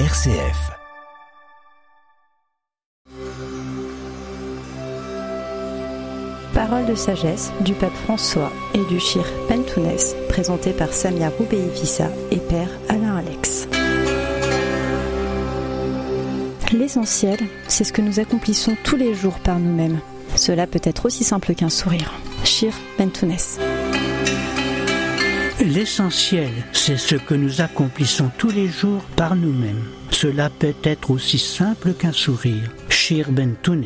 RCF. Parole de sagesse du pape François et du Shir Pentounès, présenté par Samia Roubeifissa et père Alain Alex. L'essentiel, c'est ce que nous accomplissons tous les jours par nous-mêmes. Cela peut être aussi simple qu'un sourire. Shir Pentounès. L'essentiel, c'est ce que nous accomplissons tous les jours par nous-mêmes. Cela peut être aussi simple qu'un sourire. Shir Ben Tounes.